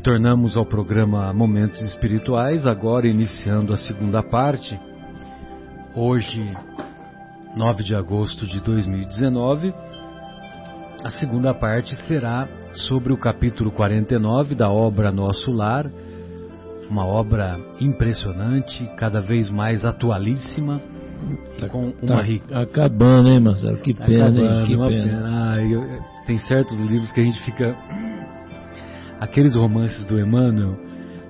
Retornamos ao programa Momentos Espirituais, agora iniciando a segunda parte. Hoje, 9 de agosto de 2019. A segunda parte será sobre o capítulo 49 da obra Nosso Lar, uma obra impressionante, cada vez mais atualíssima. Tá, com uma tá acabando, hein, Marcelo? Que tá pena, acabando, hein? Que pena. pena. Ah, eu, tem certos livros que a gente fica aqueles romances do Emmanuel,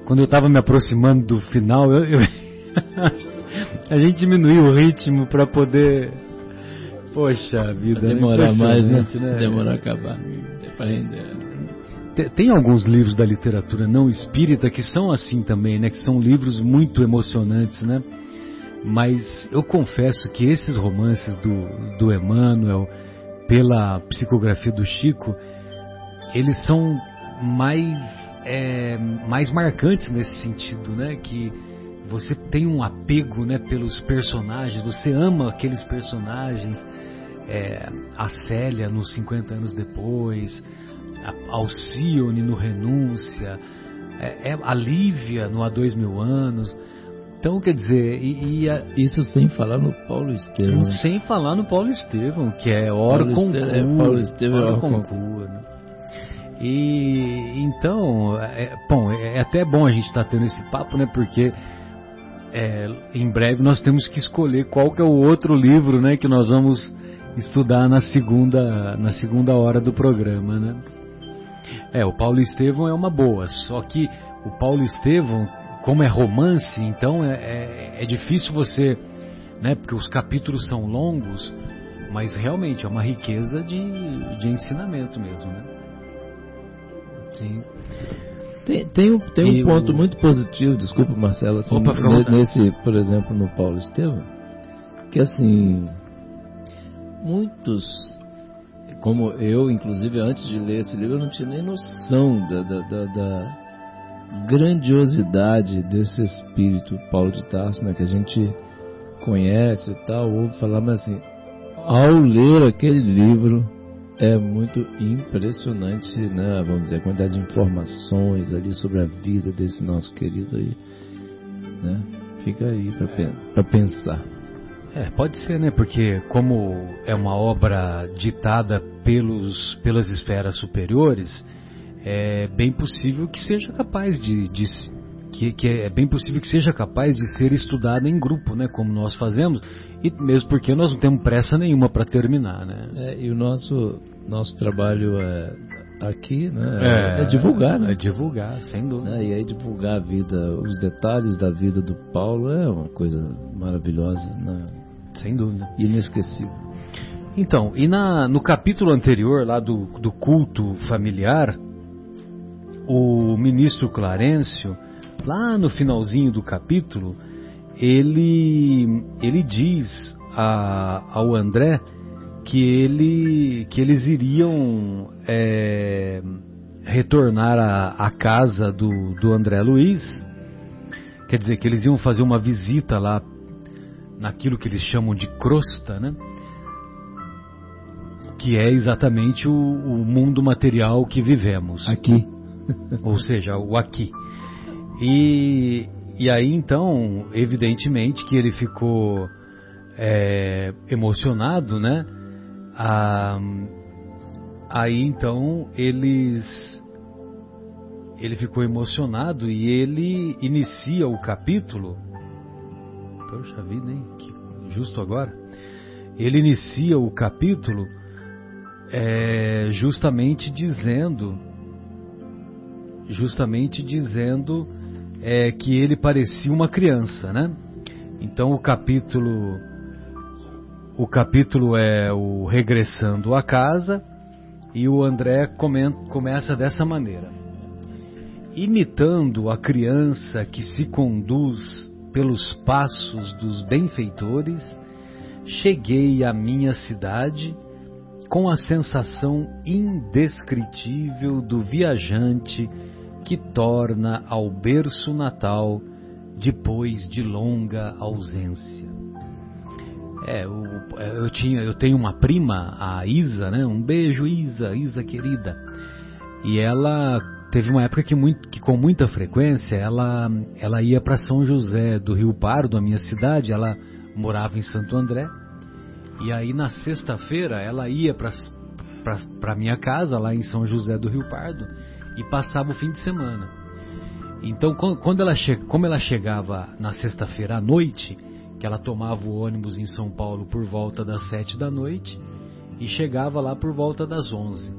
quando eu estava me aproximando do final, eu, eu a gente diminuiu o ritmo para poder. Poxa vida. Pra demorar mais, né? né? Demorar a acabar. É pra render. Tem alguns livros da literatura não espírita que são assim também, né? Que são livros muito emocionantes, né? Mas eu confesso que esses romances do, do Emmanuel, pela psicografia do Chico, eles são mais, é, mais marcantes nesse sentido, né? Que você tem um apego né, pelos personagens, você ama aqueles personagens, é, a Célia nos 50 anos depois, a Alcione no Renúncia, é, é, a Lívia no Há Dois Mil Anos. Então, quer dizer, e, e a, isso sem falar no Paulo Estevam. Sem falar no Paulo Estevam, que é hora é, Paulo Estevam é hora concurso. E então, é, bom, é, é até bom a gente estar tá tendo esse papo, né? Porque é, em breve nós temos que escolher qual que é o outro livro, né? Que nós vamos estudar na segunda, na segunda hora do programa, né? É, o Paulo Estevão é uma boa, só que o Paulo Estevão, como é romance, então é, é, é difícil você, né? Porque os capítulos são longos, mas realmente é uma riqueza de, de ensinamento mesmo, né? Sim. Tem, tem um, tem um ponto o... muito positivo, desculpa Marcelo, assim, Opa, nesse, por exemplo, no Paulo Estevam, que assim, muitos, como eu, inclusive antes de ler esse livro, eu não tinha nem noção da, da, da, da grandiosidade desse espírito Paulo de Tarso, né, que a gente conhece e tal, ouve falar, mas assim, ao ler aquele livro, é muito impressionante, né? Vamos dizer, a quantidade de informações ali sobre a vida desse nosso querido aí, né? Fica aí para pensar. É, pode ser, né? Porque como é uma obra ditada pelos, pelas esferas superiores, é bem possível que seja capaz de, de que, que, é bem possível que seja capaz de ser estudada em grupo, né? Como nós fazemos, e mesmo porque nós não temos pressa nenhuma para terminar, né? É, e o nosso nosso trabalho é aqui, né? É, é divulgar, né? É divulgar, sem dúvida. É, e aí divulgar a vida, os detalhes da vida do Paulo é uma coisa maravilhosa, né? Sem dúvida. Inesquecível. Então, e na, no capítulo anterior, lá do, do culto familiar, o ministro Clarencio, lá no finalzinho do capítulo, ele, ele diz a, ao André que, ele, que eles iriam é, retornar à, casa do, do André Luiz, quer dizer, que eles iam fazer uma visita lá naquilo que eles chamam de crosta, né? que é exatamente o, o mundo material que vivemos. Aqui. Ou seja, o aqui. E, e aí então, evidentemente que ele ficou é, emocionado, né? Ah, aí então eles ele ficou emocionado e ele inicia o capítulo. Poxa vida, hein? Que, justo agora. Ele inicia o capítulo é, justamente dizendo, justamente dizendo é que ele parecia uma criança, né? Então o capítulo o capítulo é o regressando à casa e o André comenta, começa dessa maneira: imitando a criança que se conduz pelos passos dos benfeitores, cheguei à minha cidade com a sensação indescritível do viajante que torna ao berço natal depois de longa ausência. É, eu, eu, tinha, eu tenho uma prima, a Isa, né? Um beijo, Isa, Isa querida. E ela, teve uma época que, muito, que com muita frequência ela, ela ia para São José do Rio Pardo, a minha cidade, ela morava em Santo André, e aí na sexta-feira ela ia para minha casa lá em São José do Rio Pardo e passava o fim de semana. Então quando ela como ela chegava na sexta-feira à noite, que ela tomava o ônibus em São Paulo por volta das sete da noite e chegava lá por volta das onze.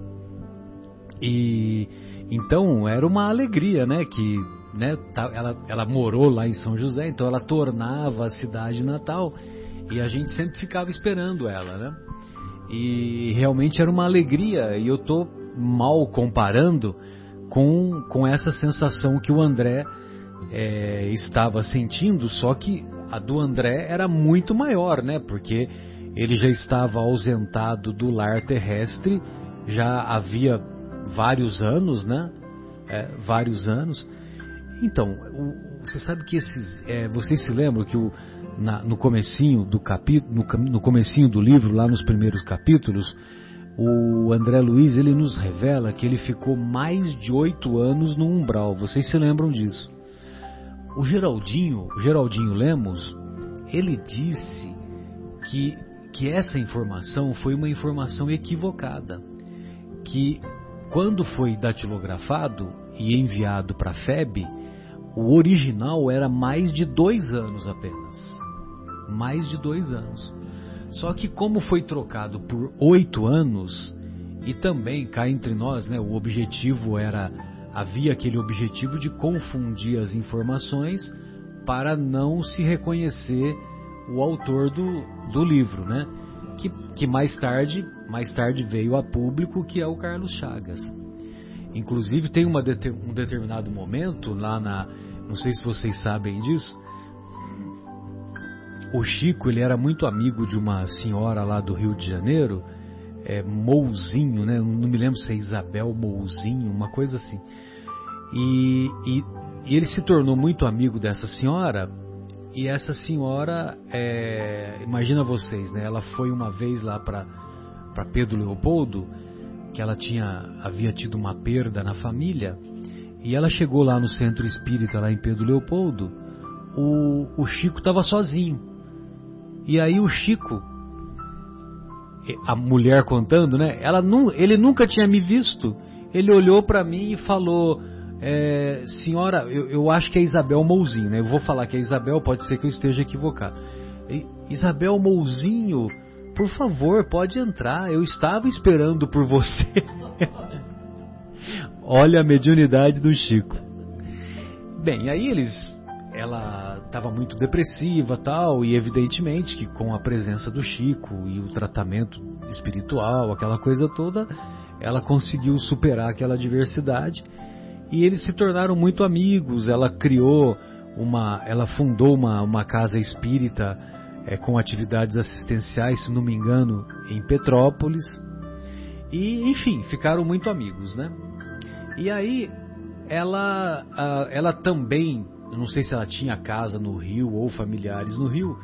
E então era uma alegria, né? Que né, ela, ela morou lá em São José, então ela tornava a cidade natal e a gente sempre ficava esperando ela, né? E realmente era uma alegria e eu tô mal comparando com, com essa sensação que o André é, estava sentindo, só que a do André era muito maior, né? Porque ele já estava ausentado do lar terrestre, já havia vários anos, né? É, vários anos. Então, o, você sabe que esses, é, vocês se lembram que o, na, no comecinho do capítulo, no, no comecinho do livro, lá nos primeiros capítulos, o André Luiz ele nos revela que ele ficou mais de oito anos no umbral. Vocês se lembram disso? O Geraldinho, o Geraldinho Lemos, ele disse que, que essa informação foi uma informação equivocada, que quando foi datilografado e enviado para a FEB, o original era mais de dois anos apenas. Mais de dois anos. Só que como foi trocado por oito anos, e também cá entre nós, né, o objetivo era havia aquele objetivo de confundir as informações para não se reconhecer o autor do, do livro, né? Que, que mais tarde mais tarde veio a público que é o Carlos Chagas. Inclusive tem uma, um determinado momento lá na, não sei se vocês sabem disso, o Chico ele era muito amigo de uma senhora lá do Rio de Janeiro, é, Mouzinho, né? Não me lembro se é Isabel Mouzinho, uma coisa assim. E, e, e ele se tornou muito amigo dessa senhora. E essa senhora, é, imagina vocês, né? Ela foi uma vez lá para para Pedro Leopoldo que ela tinha havia tido uma perda na família e ela chegou lá no centro espírita lá em Pedro Leopoldo. O, o Chico estava sozinho e aí o Chico, a mulher contando, né? Ela ele nunca tinha me visto. Ele olhou para mim e falou: é, Senhora, eu, eu, acho que é Isabel Mouzinho, né? Eu vou falar que é Isabel, pode ser que eu esteja equivocado. Isabel Mouzinho, por favor, pode entrar. Eu estava esperando por você. Olha a mediunidade do Chico. Bem, aí eles ela estava muito depressiva tal e evidentemente que com a presença do Chico e o tratamento espiritual aquela coisa toda ela conseguiu superar aquela adversidade. E eles se tornaram muito amigos ela criou uma ela fundou uma, uma casa espírita é, com atividades assistenciais se não me engano em Petrópolis. E enfim ficaram muito amigos né? E aí ela ela também eu não sei se ela tinha casa no Rio ou familiares no Rio.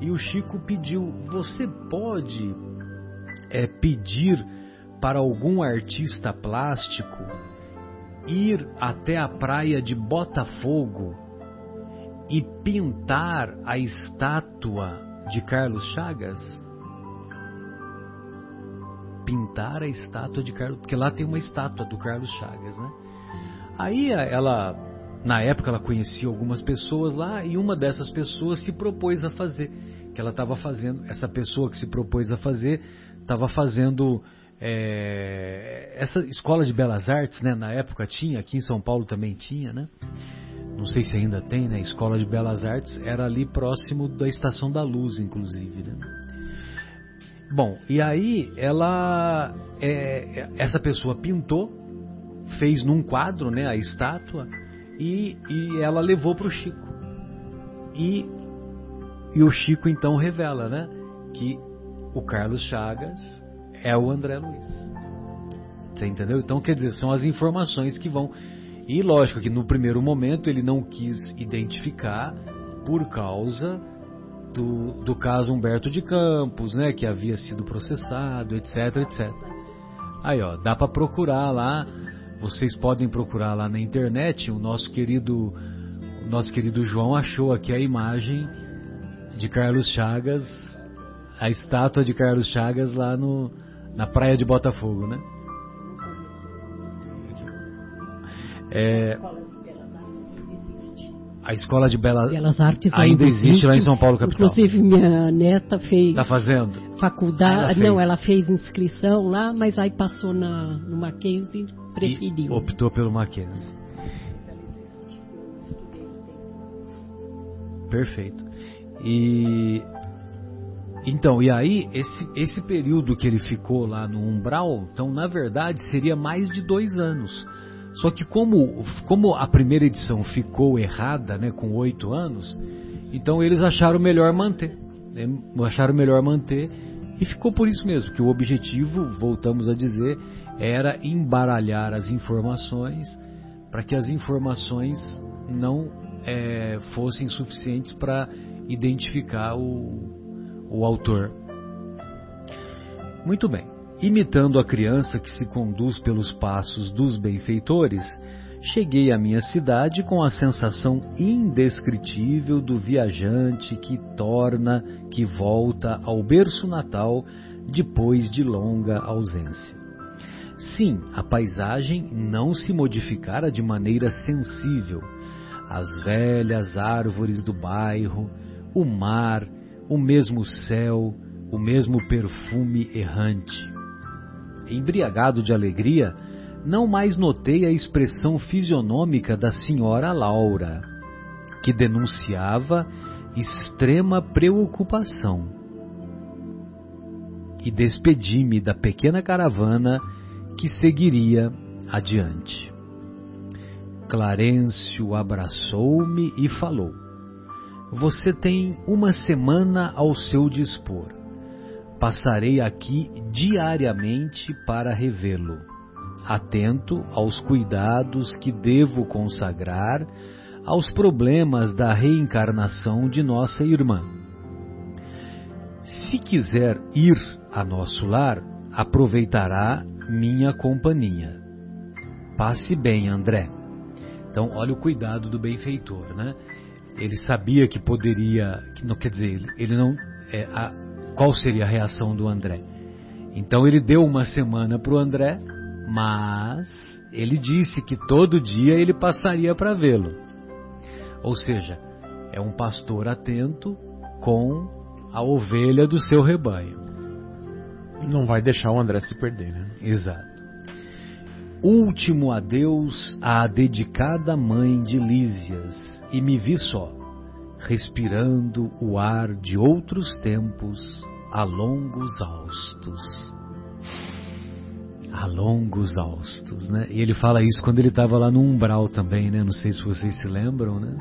E o Chico pediu: Você pode é, pedir para algum artista plástico ir até a praia de Botafogo e pintar a estátua de Carlos Chagas? Pintar a estátua de Carlos, porque lá tem uma estátua do Carlos Chagas, né? Aí ela na época ela conhecia algumas pessoas lá e uma dessas pessoas se propôs a fazer, que ela estava fazendo, essa pessoa que se propôs a fazer, estava fazendo é, essa escola de belas artes, né? Na época tinha, aqui em São Paulo também tinha, né? Não sei se ainda tem, né? Escola de belas artes era ali próximo da Estação da Luz, inclusive, né? Bom, e aí ela, é, essa pessoa pintou, fez num quadro, né? A estátua e, e ela levou para o Chico. E, e o Chico então revela né, que o Carlos Chagas é o André Luiz. Você entendeu? Então, quer dizer, são as informações que vão. E lógico que no primeiro momento ele não quis identificar por causa do, do caso Humberto de Campos, né, que havia sido processado, etc, etc. Aí, ó, dá para procurar lá vocês podem procurar lá na internet. O nosso querido, o nosso querido João achou aqui a imagem de Carlos Chagas, a estátua de Carlos Chagas lá no, na praia de Botafogo, né? É, a Escola de Bela... Belas Artes ainda existe, existe, lá em São Paulo, capital. Inclusive, minha neta fez... Tá fazendo? Faculdade... Ela não, ela fez inscrição lá, mas aí passou na, no Mackenzie, preferiu. E optou pelo Mackenzie. Perfeito. E... Então, e aí, esse, esse período que ele ficou lá no umbral, então, na verdade, seria mais de dois anos só que como, como a primeira edição ficou errada, né, com oito anos, então eles acharam melhor manter. Né, acharam melhor manter e ficou por isso mesmo, que o objetivo, voltamos a dizer, era embaralhar as informações para que as informações não é, fossem suficientes para identificar o, o autor. Muito bem. Imitando a criança que se conduz pelos passos dos benfeitores, cheguei à minha cidade com a sensação indescritível do viajante que torna, que volta ao berço natal depois de longa ausência. Sim, a paisagem não se modificara de maneira sensível. As velhas árvores do bairro, o mar, o mesmo céu, o mesmo perfume errante embriagado de alegria, não mais notei a expressão fisionômica da senhora Laura, que denunciava extrema preocupação. E despedi-me da pequena caravana que seguiria adiante. Clarencio abraçou-me e falou: Você tem uma semana ao seu dispor passarei aqui diariamente para revê-lo, atento aos cuidados que devo consagrar aos problemas da reencarnação de nossa irmã. Se quiser ir a nosso lar, aproveitará minha companhia. Passe bem, André. Então, olha o cuidado do benfeitor, né? Ele sabia que poderia, que não quer dizer, ele não é, a, qual seria a reação do André. Então ele deu uma semana para o André, mas ele disse que todo dia ele passaria para vê-lo. Ou seja, é um pastor atento com a ovelha do seu rebanho. Não vai deixar o André se perder, né? Exato. Último adeus à dedicada mãe de Lísias, e me vi só respirando o ar de outros tempos a longos austos. A longos austos, né? E ele fala isso quando ele estava lá no umbral também, né? Não sei se vocês se lembram, né?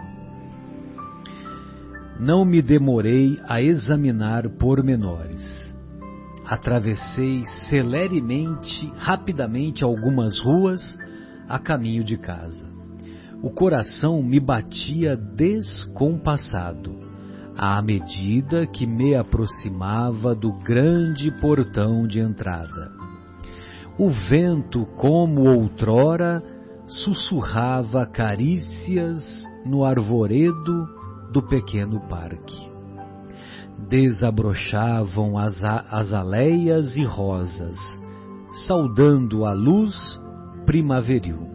Não me demorei a examinar pormenores. Atravessei celeremente, rapidamente algumas ruas a caminho de casa o coração me batia descompassado, à medida que me aproximava do grande portão de entrada. O vento, como outrora, sussurrava carícias no arvoredo do pequeno parque. Desabrochavam as azaleias e rosas, saudando a luz primaveril.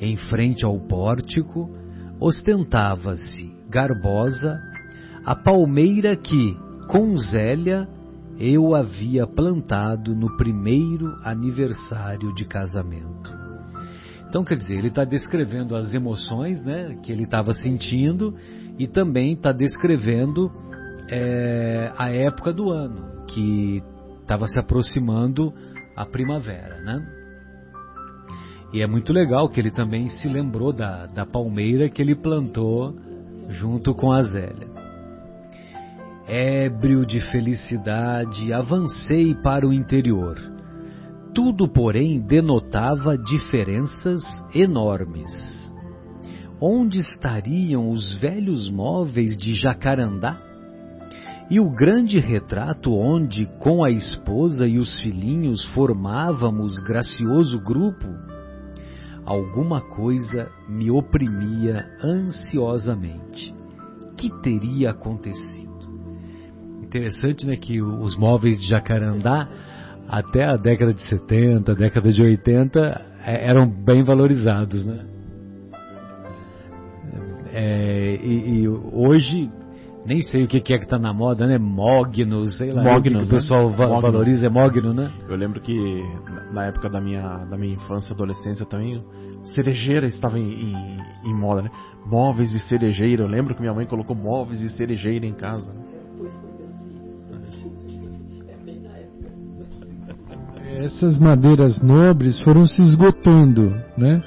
Em frente ao pórtico, ostentava-se, garbosa, a palmeira que, com Zélia, eu havia plantado no primeiro aniversário de casamento. Então, quer dizer, ele está descrevendo as emoções né, que ele estava sentindo e também está descrevendo é, a época do ano, que estava se aproximando a primavera. Né? E é muito legal que ele também se lembrou da, da palmeira que ele plantou junto com a Zélia. Ébrio de felicidade, avancei para o interior. Tudo, porém, denotava diferenças enormes. Onde estariam os velhos móveis de Jacarandá? E o grande retrato onde, com a esposa e os filhinhos, formávamos gracioso grupo? alguma coisa me oprimia ansiosamente. Que teria acontecido? Interessante, né, que os móveis de Jacarandá até a década de 70, década de 80 é, eram bem valorizados, né? É, e, e, hoje nem sei o que é que está na moda, né? Mogno, sei lá. Mogno, o, que o pessoal va valoriza é Mogno, né? Eu lembro que na época da minha, da minha infância, adolescência também, cerejeira estava em, em, em moda, né? Móveis e cerejeira. Eu lembro que minha mãe colocou móveis e cerejeira em casa. Essas madeiras nobres foram se esgotando, né?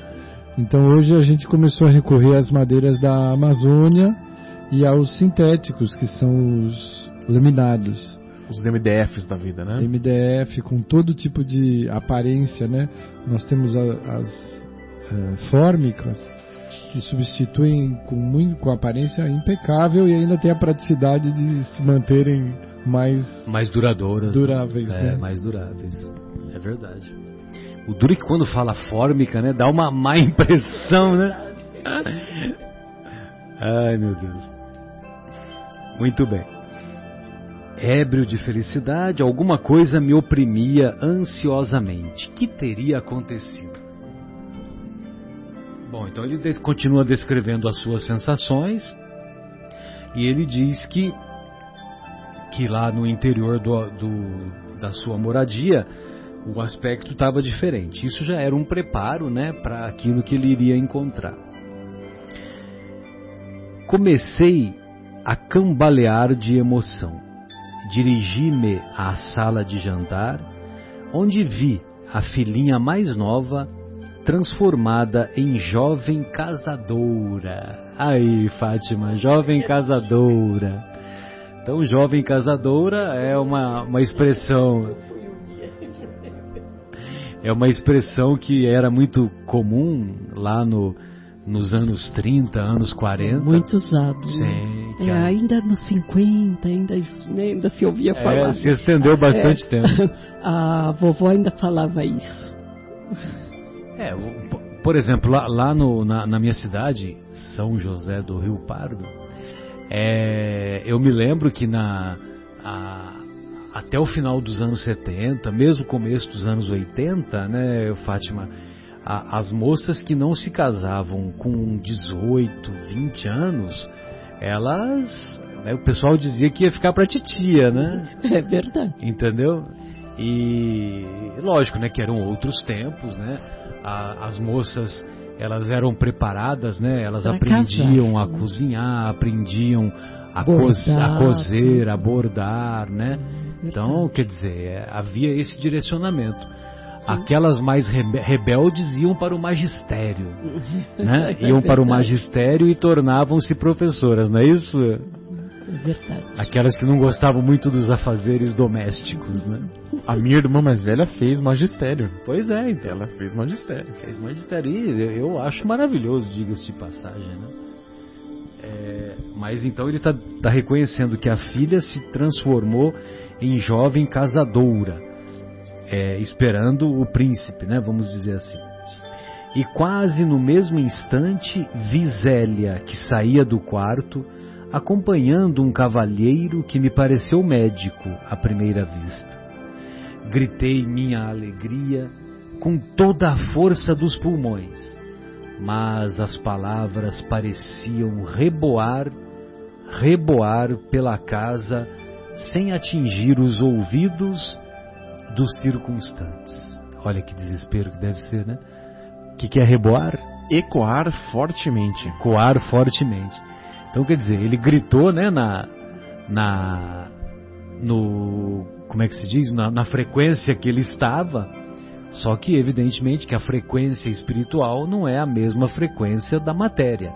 Então hoje a gente começou a recorrer às madeiras da Amazônia e aos sintéticos, que são os laminados. Os MDFs da vida, né? MDF com todo tipo de aparência, né? Nós temos a, as uh, fórmicas que substituem com, muito, com aparência impecável e ainda tem a praticidade de se manterem mais mais duradouras, duráveis, é, né? mais duráveis. É verdade. O duro é que quando fala fórmica, né, dá uma má impressão, né? Ai, meu Deus. Muito bem. Ébrio de felicidade, alguma coisa me oprimia ansiosamente. Que teria acontecido? Bom, então ele continua descrevendo as suas sensações e ele diz que que lá no interior do, do da sua moradia o aspecto estava diferente. Isso já era um preparo, né, para aquilo que ele iria encontrar. Comecei a cambalear de emoção. Dirigi-me à sala de jantar, onde vi a filhinha mais nova transformada em jovem casadora. Aí, Fátima, jovem casadora. Então, jovem casadora é uma, uma expressão. É uma expressão que era muito comum lá no, nos anos 30, anos 40. Muito usado. Sim. É, ainda nos 50, ainda, ainda se ouvia é, falar. É, se estendeu bastante é, tempo. A vovó ainda falava isso. É, por exemplo, lá, lá no, na, na, minha cidade, São José do Rio Pardo, é, eu me lembro que na, a, até o final dos anos 70, mesmo começo dos anos 80, né, Fátima, a, as moças que não se casavam com 18, 20 anos, elas. Né, o pessoal dizia que ia ficar pra titia, né? É verdade. Entendeu? E lógico, né, que eram outros tempos, né? A, as moças elas eram preparadas, né? Elas pra aprendiam casar. a cozinhar, aprendiam a, bordar, a cozer, a bordar, né? É então, quer dizer, havia esse direcionamento aquelas mais rebeldes iam para o magistério, né? Iam para o magistério e tornavam-se professoras, não é isso? É verdade. Aquelas que não gostavam muito dos afazeres domésticos, né? A minha irmã mais velha fez magistério. Pois é, então. Ela fez magistério. Fez magistério. E eu acho maravilhoso, diga-se de passagem, né? É, mas então ele está tá reconhecendo que a filha se transformou em jovem casadora é, esperando o príncipe, né? Vamos dizer assim. E quase no mesmo instante vi Zélia, que saía do quarto, acompanhando um cavalheiro que me pareceu médico à primeira vista. Gritei minha alegria com toda a força dos pulmões, mas as palavras pareciam reboar, reboar pela casa sem atingir os ouvidos dos circunstantes. Olha que desespero que deve ser, né? Que, que é reboar? Ecoar fortemente. Ecoar fortemente. Então quer dizer, ele gritou, né, na, na, no, como é que se diz, na, na frequência que ele estava. Só que evidentemente que a frequência espiritual não é a mesma frequência da matéria.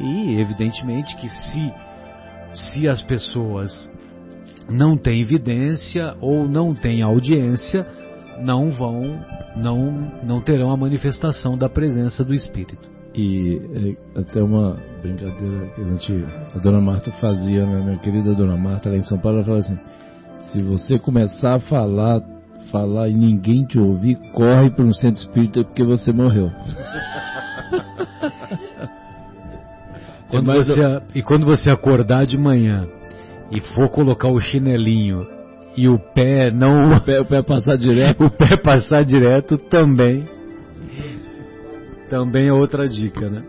E evidentemente que se se as pessoas não tem evidência ou não tem audiência, não vão, não, não terão a manifestação da presença do Espírito. E é, até uma brincadeira que a, gente, a dona Marta fazia, né, minha querida dona Marta, lá em São Paulo, ela falava assim: se você começar a falar, falar e ninguém te ouvir, corre para um centro espírita porque você morreu. quando é você, e quando você acordar de manhã e for colocar o chinelinho e o pé não. O pé, o pé passar direto. o pé passar direto também. Também é outra dica, né?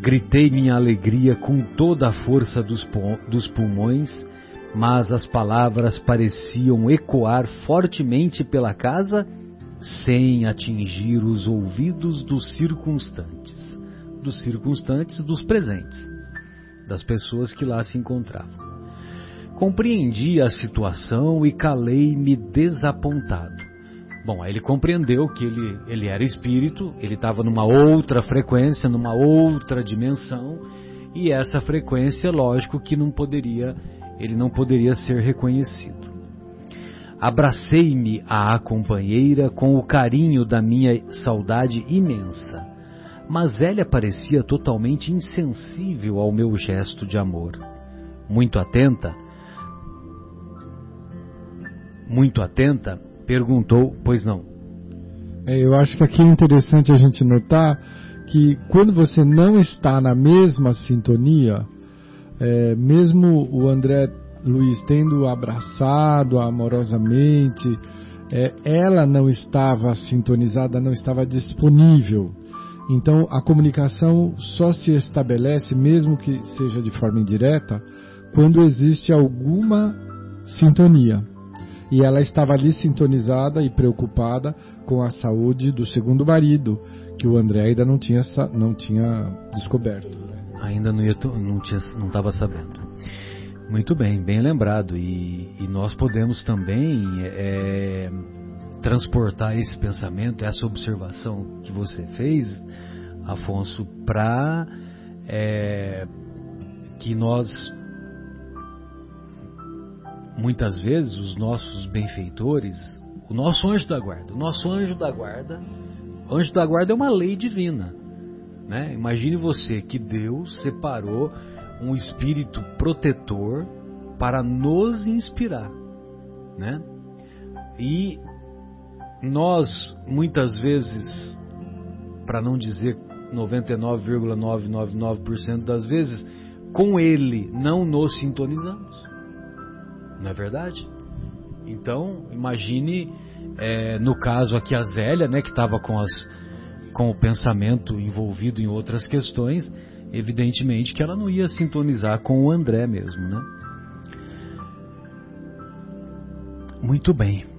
Gritei minha alegria com toda a força dos, dos pulmões, mas as palavras pareciam ecoar fortemente pela casa sem atingir os ouvidos dos circunstantes, dos circunstantes dos presentes, das pessoas que lá se encontravam. Compreendi a situação e calei-me desapontado. Bom, aí ele compreendeu que ele, ele era espírito, ele estava numa outra frequência, numa outra dimensão, e essa frequência, lógico que não poderia, ele não poderia ser reconhecido. Abracei-me à companheira com o carinho da minha saudade imensa, mas ela parecia totalmente insensível ao meu gesto de amor. Muito atenta, muito atenta, perguntou, pois não. É, eu acho que aqui é interessante a gente notar que quando você não está na mesma sintonia, é, mesmo o André Luiz tendo abraçado amorosamente, é, ela não estava sintonizada, não estava disponível. Então a comunicação só se estabelece, mesmo que seja de forma indireta, quando existe alguma sintonia e ela estava ali sintonizada e preocupada com a saúde do segundo marido, que o André ainda não tinha, não tinha descoberto. Né? Ainda não estava sabendo. Muito bem, bem lembrado. E, e nós podemos também é, transportar esse pensamento, essa observação que você fez, Afonso, para é, que nós muitas vezes os nossos benfeitores, o nosso anjo da guarda, o nosso anjo da guarda, anjo da guarda é uma lei divina. Né? Imagine você que Deus separou um espírito protetor para nos inspirar. Né? E nós, muitas vezes, para não dizer 99,999% das vezes, com ele não nos sintonizamos. Não é verdade? Então, imagine, é, no caso aqui a Zélia, né, que estava com, com o pensamento envolvido em outras questões, evidentemente que ela não ia sintonizar com o André mesmo, né? Muito bem.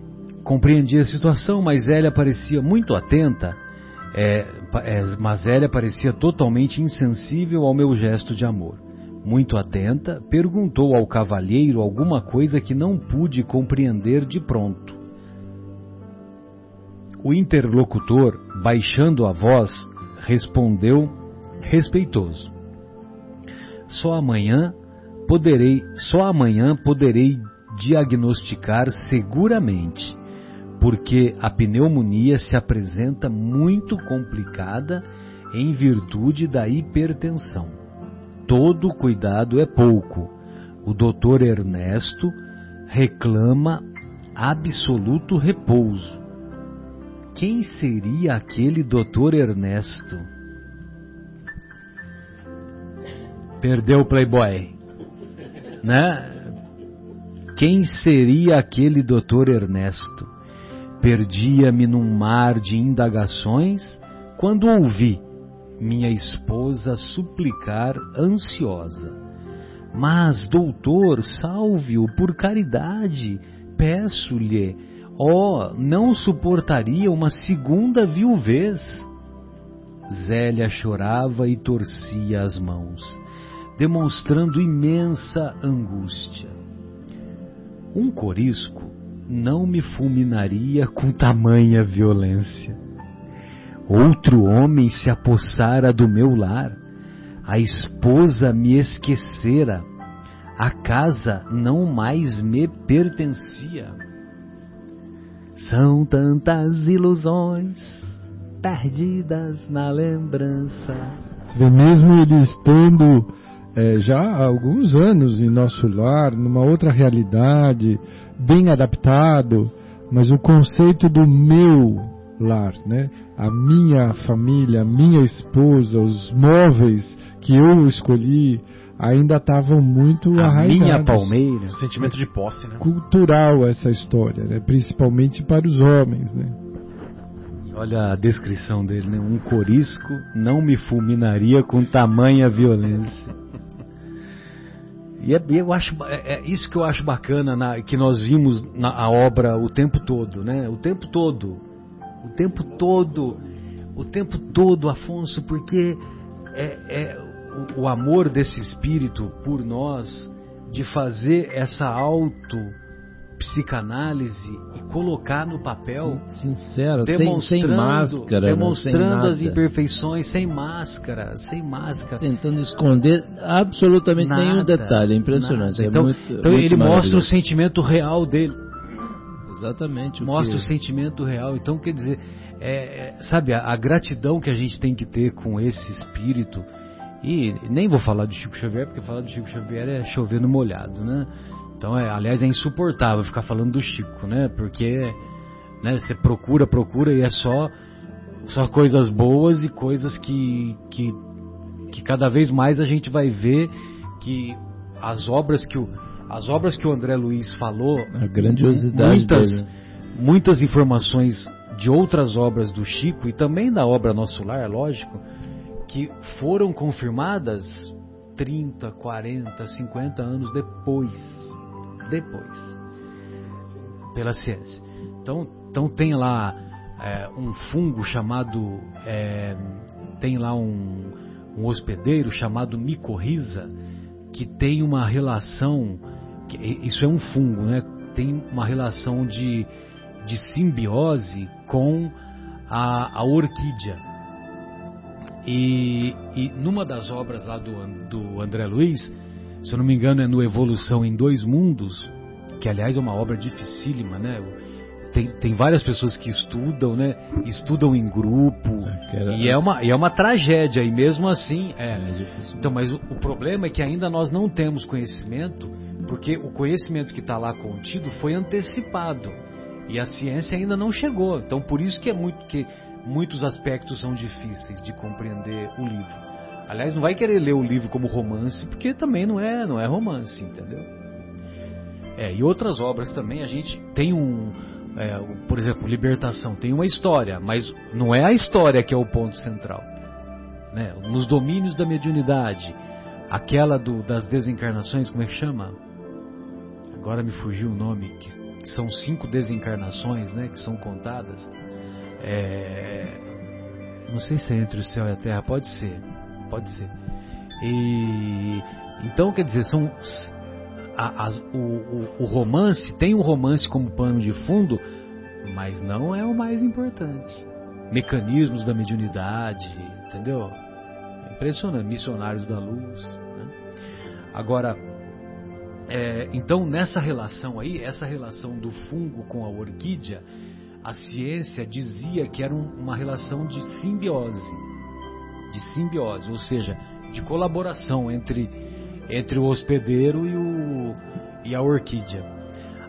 Compreendi a situação, mas Zélia parecia muito atenta, é, é, mas Zélia parecia totalmente insensível ao meu gesto de amor. Muito atenta, perguntou ao cavalheiro alguma coisa que não pude compreender de pronto. O interlocutor, baixando a voz, respondeu respeitoso: Só amanhã poderei, só amanhã poderei diagnosticar seguramente, porque a pneumonia se apresenta muito complicada em virtude da hipertensão todo cuidado é pouco. O doutor Ernesto reclama absoluto repouso. Quem seria aquele doutor Ernesto? Perdeu o Playboy, né? Quem seria aquele doutor Ernesto? Perdia-me num mar de indagações quando ouvi minha esposa suplicar ansiosa. Mas, doutor, salve-o por caridade, peço-lhe, ó, oh, não suportaria uma segunda viuvez. Zélia chorava e torcia as mãos, demonstrando imensa angústia. Um corisco não me fulminaria com tamanha violência Outro homem se apossara do meu lar, a esposa me esquecera, a casa não mais me pertencia. São tantas ilusões perdidas na lembrança. Você mesmo ele estando é, já há alguns anos em nosso lar, numa outra realidade, bem adaptado, mas o conceito do meu lar, né? A minha família, a minha esposa, os móveis que eu escolhi ainda estavam muito a arraigados. minha palmeira, o sentimento de posse, né? Cultural essa história, né? Principalmente para os homens, né? Olha a descrição dele, né? Um corisco não me fulminaria com tamanha violência. E é, eu acho, é, é, isso que eu acho bacana, na, que nós vimos na a obra o tempo todo, né? O tempo todo, o tempo todo, o tempo todo, Afonso, porque é, é o, o amor desse espírito por nós de fazer essa auto psicanálise e colocar no papel sincero, sem, sem máscara, né? demonstrando sem as imperfeições, sem máscara, sem máscara, tentando esconder absolutamente nada, nenhum detalhe, é impressionante. É então, muito, então muito ele mostra o sentimento real dele. Exatamente. Mostra o, o sentimento real. Então, quer dizer, é, é, sabe, a, a gratidão que a gente tem que ter com esse espírito. E nem vou falar do Chico Xavier, porque falar do Chico Xavier é chover no molhado, né? Então, é, aliás, é insuportável ficar falando do Chico, né? Porque né, você procura, procura e é só, só coisas boas e coisas que, que, que cada vez mais a gente vai ver que as obras que o, as obras que o André Luiz falou, a grandiosidade muitas, dele. muitas informações de outras obras do Chico e também da obra Nosso Lar, lógico, que foram confirmadas 30, 40, 50 anos depois depois, pela ciência. Então, então tem lá é, um fungo chamado, é, tem lá um, um hospedeiro chamado micorriza, que tem uma relação, que, isso é um fungo, né? Tem uma relação de, de simbiose com a, a orquídea. E, e numa das obras lá do, do André Luiz, se eu não me engano, é no Evolução em Dois Mundos, que aliás é uma obra dificílima, né? Tem, tem várias pessoas que estudam, né? Estudam em grupo. É, era... E é uma, e é uma tragédia, e mesmo assim. É, é difícil. Então, mas o, o problema é que ainda nós não temos conhecimento, porque o conhecimento que está lá contido foi antecipado. E a ciência ainda não chegou. Então, por isso que é muito que muitos aspectos são difíceis de compreender o livro. Aliás, não vai querer ler o livro como romance, porque também não é, não é romance, entendeu? É, e outras obras também a gente tem um, é, por exemplo, Libertação tem uma história, mas não é a história que é o ponto central. Né? Nos domínios da mediunidade, aquela do, das desencarnações, como é que chama? Agora me fugiu o nome, que, são cinco desencarnações, né, que são contadas. É, não sei se é entre o céu e a terra, pode ser. Pode ser. E então quer dizer, são o, o, o, romance tem o romance como pano de fundo, mas não é o mais importante. Mecanismos da mediunidade, entendeu? É impressionante, missionários da luz. Né? Agora, é, então nessa relação aí, essa relação do fungo com a orquídea, a ciência dizia que era um, uma relação de simbiose de simbiose, ou seja, de colaboração entre, entre o hospedeiro e, o, e a orquídea.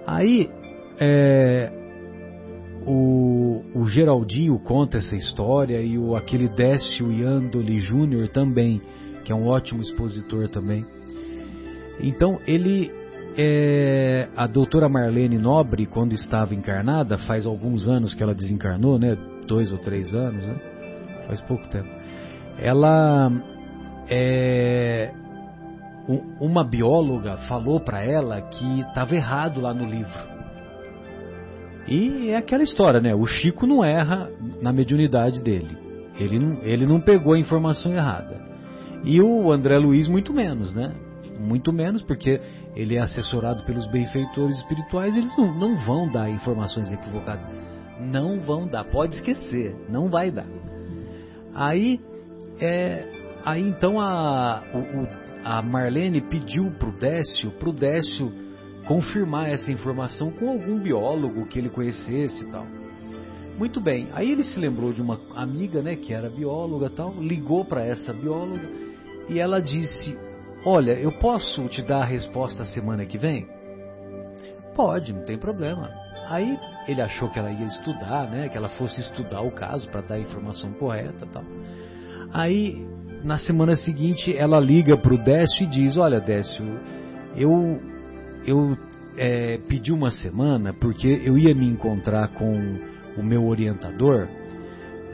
Aí, é, o, o, Geraldinho conta essa história e o, aquele Décio Iandoli Júnior também, que é um ótimo expositor também. Então, ele, é, a doutora Marlene Nobre, quando estava encarnada, faz alguns anos que ela desencarnou, né? Dois ou três anos, né? Faz pouco tempo ela é, uma bióloga falou para ela que estava errado lá no livro. E é aquela história, né? O Chico não erra na mediunidade dele. Ele não, ele não pegou a informação errada. E o André Luiz, muito menos, né? Muito menos, porque ele é assessorado pelos benfeitores espirituais, eles não, não vão dar informações equivocadas. Não vão dar, pode esquecer, não vai dar. Aí é, aí então a, o, a Marlene pediu para o Décio, pro Décio confirmar essa informação com algum biólogo que ele conhecesse e tal. Muito bem, aí ele se lembrou de uma amiga, né, que era bióloga tal, ligou para essa bióloga e ela disse: Olha, eu posso te dar a resposta semana que vem? Pode, não tem problema. Aí ele achou que ela ia estudar, né? Que ela fosse estudar o caso para dar a informação correta, tal. Aí na semana seguinte ela liga para o Décio e diz: Olha, Décio, eu eu é, pedi uma semana porque eu ia me encontrar com o meu orientador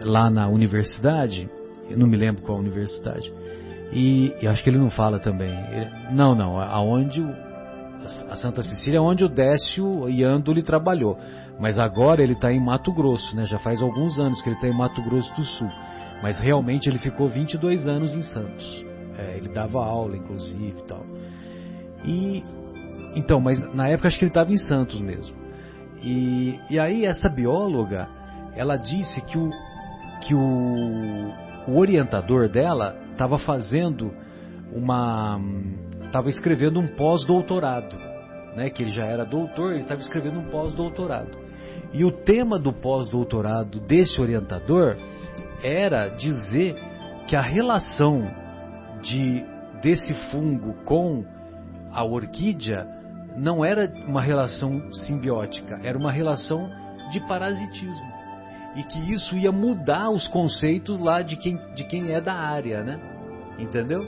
lá na universidade. Eu não me lembro qual universidade. E, e acho que ele não fala também. Ele, não, não. Aonde a Santa Cecília é onde o Décio Iandoli trabalhou. Mas agora ele está em Mato Grosso, né? Já faz alguns anos que ele está em Mato Grosso do Sul. Mas realmente ele ficou 22 anos em Santos. É, ele dava aula, inclusive, e tal. E então, mas na época acho que ele estava em Santos mesmo. E, e aí essa bióloga, ela disse que o que o, o orientador dela estava fazendo uma estava escrevendo um pós-doutorado, né? Que ele já era doutor, ele estava escrevendo um pós-doutorado. E o tema do pós-doutorado desse orientador era dizer que a relação de desse fungo com a orquídea não era uma relação simbiótica, era uma relação de parasitismo. E que isso ia mudar os conceitos lá de quem, de quem é da área, né? Entendeu?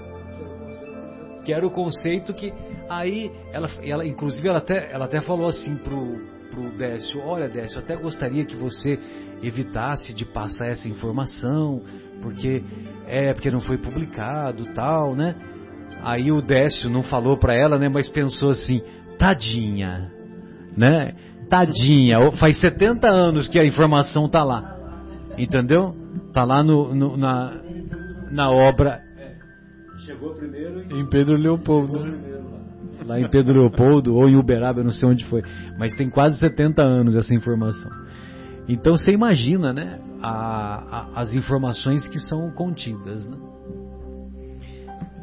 que era o conceito que aí ela, ela inclusive ela até, ela até falou assim pro, pro Décio, olha Décio, eu até gostaria que você evitasse de passar essa informação, porque é porque não foi publicado, tal, né? Aí o Décio não falou para ela, né, mas pensou assim, tadinha, né? Tadinha, faz 70 anos que a informação tá lá. Entendeu? Tá lá no, no na, na obra Chegou primeiro em, em Pedro Leopoldo. Lá em Pedro Leopoldo ou em Uberaba, eu não sei onde foi. Mas tem quase 70 anos essa informação. Então você imagina, né? A, a, as informações que são contidas. Né?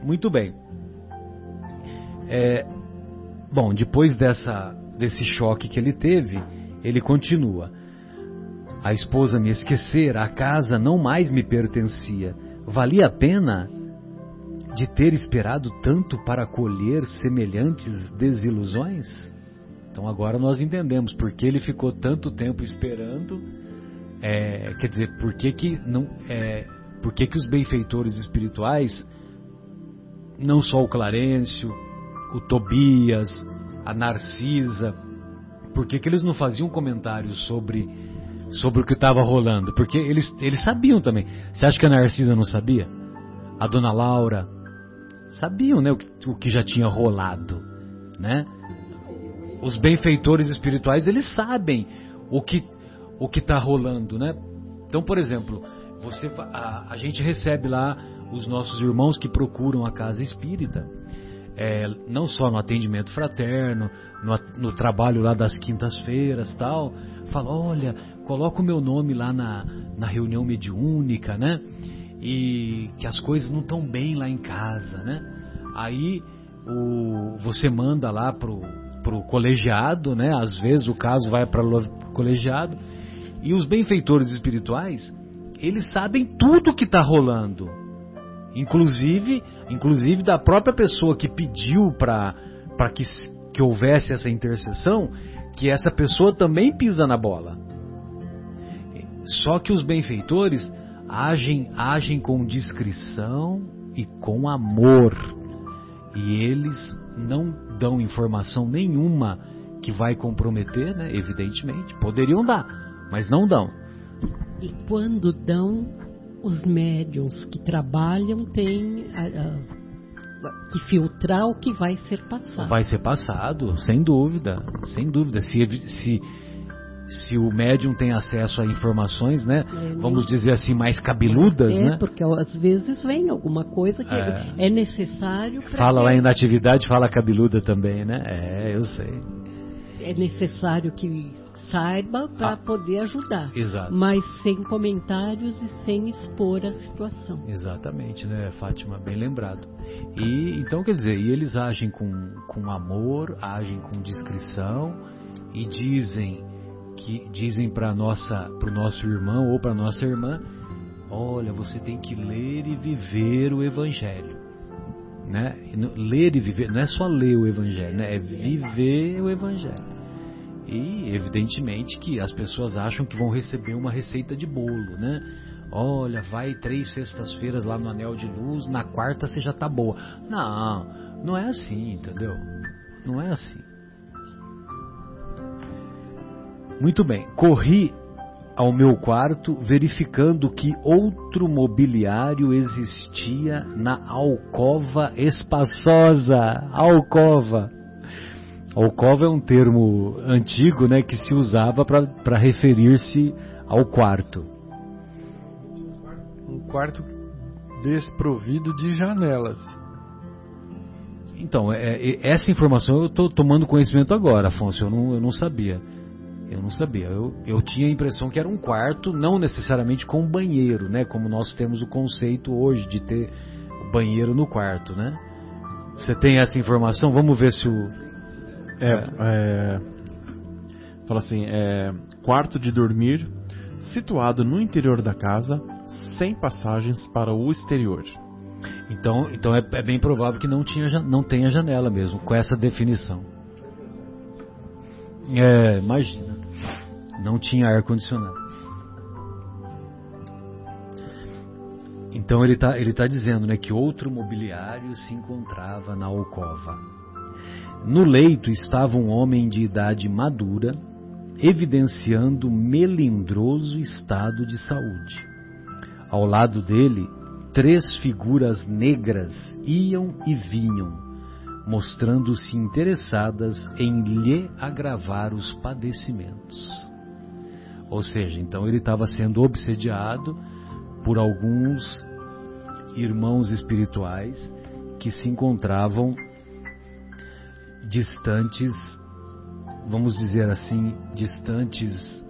Muito bem. É, bom, depois dessa, desse choque que ele teve, ele continua. A esposa me esquecera, a casa não mais me pertencia. Valia a pena de ter esperado tanto para colher semelhantes desilusões? Então agora nós entendemos por que ele ficou tanto tempo esperando. É, quer dizer, por que, que, não, é, por que, que os benfeitores espirituais, não só o Clarencio, o Tobias, a Narcisa, por que, que eles não faziam comentários sobre, sobre o que estava rolando? Porque eles, eles sabiam também. Você acha que a Narcisa não sabia? A dona Laura, sabiam né, o, que, o que já tinha rolado. Né? Os benfeitores espirituais, eles sabem o que o que está rolando. Né? Então, por exemplo, você, a, a, gente recebe lá os nossos irmãos que procuram a casa espírita. É, não só no atendimento fraterno, no, no trabalho lá das quintas-feiras tal, fala, olha, coloca o meu nome lá na, na reunião mediúnica, né? e que as coisas não estão bem lá em casa, né? Aí o, você manda lá pro, pro colegiado, né? Às vezes o caso vai para o colegiado e os benfeitores espirituais eles sabem tudo que está rolando, inclusive, inclusive da própria pessoa que pediu para para que que houvesse essa intercessão, que essa pessoa também pisa na bola. Só que os benfeitores agem, agem com discrição e com amor. E eles não dão informação nenhuma que vai comprometer, né? evidentemente. Poderiam dar, mas não dão. E quando dão, os médiums que trabalham têm a, a, que filtrar o que vai ser passado. Vai ser passado, sem dúvida, sem dúvida. Se, se se o médium tem acesso a informações, né? É, vamos dizer assim, mais cabeludas, é, né? porque às vezes vem alguma coisa que é, é necessário. Fala que... lá em natividade, fala cabeluda também, né? É, eu sei. É necessário que saiba para ah, poder ajudar. Exato. Mas sem comentários e sem expor a situação. Exatamente, né, Fátima? Bem lembrado. E então quer dizer, e eles agem com, com amor, agem com discrição e dizem que dizem para nossa, para o nosso irmão ou para nossa irmã, olha, você tem que ler e viver o Evangelho. Né? Ler e viver, não é só ler o Evangelho, né? é viver o Evangelho. E evidentemente que as pessoas acham que vão receber uma receita de bolo, né? Olha, vai três sextas-feiras lá no Anel de Luz, na quarta você já tá boa. Não, não é assim, entendeu? Não é assim. Muito bem, corri ao meu quarto verificando que outro mobiliário existia na alcova espaçosa. Alcova. Alcova é um termo antigo né, que se usava para referir-se ao quarto. Um quarto desprovido de janelas. Então, é, é, essa informação eu estou tomando conhecimento agora, Afonso. Eu não, eu não sabia. Eu não sabia. Eu, eu tinha a impressão que era um quarto, não necessariamente com banheiro, né? Como nós temos o conceito hoje de ter banheiro no quarto, né? Você tem essa informação? Vamos ver se o. É, é fala assim, é, quarto de dormir situado no interior da casa, sem passagens para o exterior. Então, então é, é bem provável que não, tinha, não tenha janela mesmo, com essa definição. É, imagina. Não tinha ar-condicionado. Então ele está ele tá dizendo né, que outro mobiliário se encontrava na alcova. No leito estava um homem de idade madura, evidenciando melindroso estado de saúde. Ao lado dele, três figuras negras iam e vinham, mostrando-se interessadas em lhe agravar os padecimentos. Ou seja, então ele estava sendo obsediado por alguns irmãos espirituais que se encontravam distantes, vamos dizer assim, distantes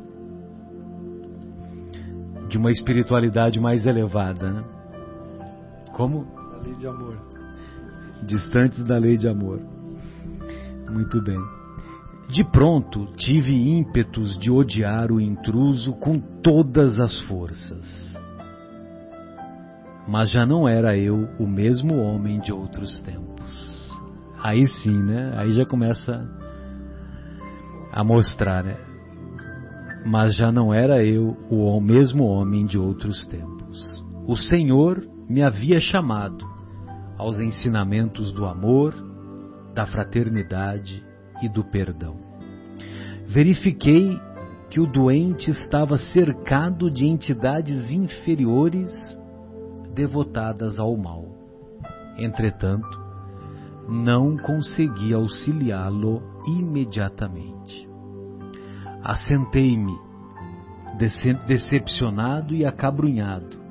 de uma espiritualidade mais elevada. Né? Como? A lei de amor distantes da lei de amor. Muito bem. De pronto tive ímpetos de odiar o intruso com todas as forças. Mas já não era eu o mesmo homem de outros tempos. Aí sim, né? Aí já começa a mostrar, né? Mas já não era eu o mesmo homem de outros tempos. O Senhor me havia chamado aos ensinamentos do amor, da fraternidade e do perdão. Verifiquei que o doente estava cercado de entidades inferiores devotadas ao mal. Entretanto, não consegui auxiliá-lo imediatamente. Assentei-me, decepcionado e acabrunhado,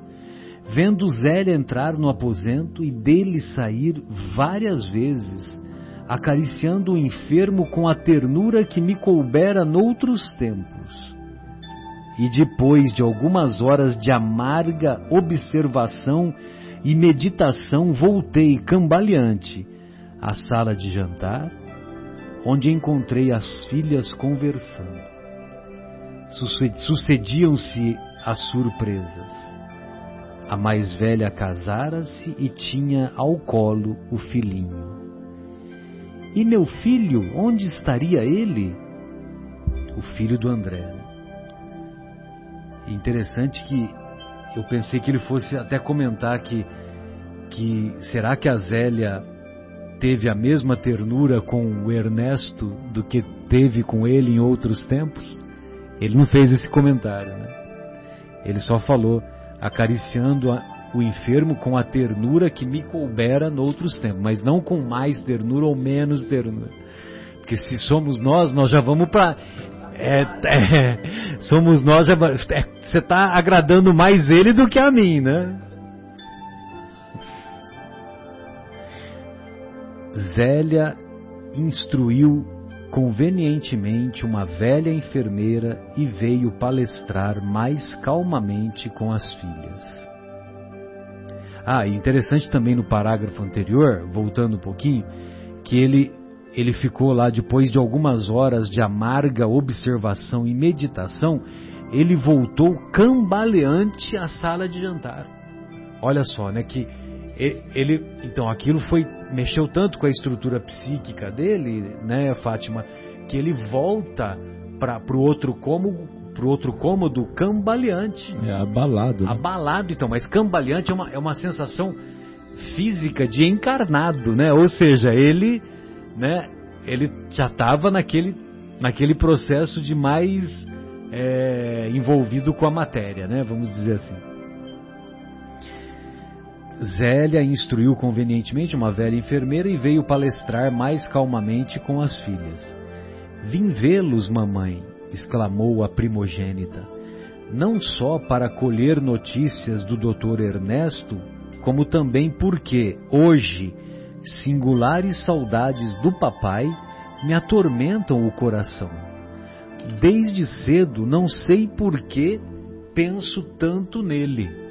vendo Zélia entrar no aposento e dele sair várias vezes, acariciando o enfermo com a ternura que me coubera noutros tempos. E depois de algumas horas de amarga observação e meditação, voltei cambaleante à sala de jantar, onde encontrei as filhas conversando. Sucediam-se as surpresas. A mais velha casara-se e tinha ao colo o filhinho. E meu filho, onde estaria ele? O filho do André. Interessante que eu pensei que ele fosse até comentar que, que será que a Zélia teve a mesma ternura com o Ernesto do que teve com ele em outros tempos? Ele não fez esse comentário, né? Ele só falou acariciando a, o enfermo com a ternura que me coubera noutros tempos, mas não com mais ternura ou menos ternura. Porque se somos nós, nós já vamos para. É, é, somos nós, é, você está agradando mais ele do que a mim, né? Zélia instruiu convenientemente uma velha enfermeira e veio palestrar mais calmamente com as filhas. Ah, interessante também no parágrafo anterior, voltando um pouquinho, que ele, ele ficou lá depois de algumas horas de amarga observação e meditação, ele voltou cambaleante à sala de jantar. Olha só, né, que ele, então aquilo foi mexeu tanto com a estrutura psíquica dele, né, Fátima, que ele volta para o outro cômodo, pro outro cômodo cambaleante. É abalado. Né? Abalado, então, mas cambaleante é uma, é uma sensação física de encarnado, né? Ou seja, ele, né, ele já estava naquele, naquele processo de mais é, envolvido com a matéria, né? Vamos dizer assim. Zélia instruiu convenientemente uma velha enfermeira e veio palestrar mais calmamente com as filhas. Vim vê-los, mamãe, exclamou a primogênita, não só para colher notícias do Dr. Ernesto, como também porque, hoje, singulares saudades do papai me atormentam o coração. Desde cedo não sei por que penso tanto nele.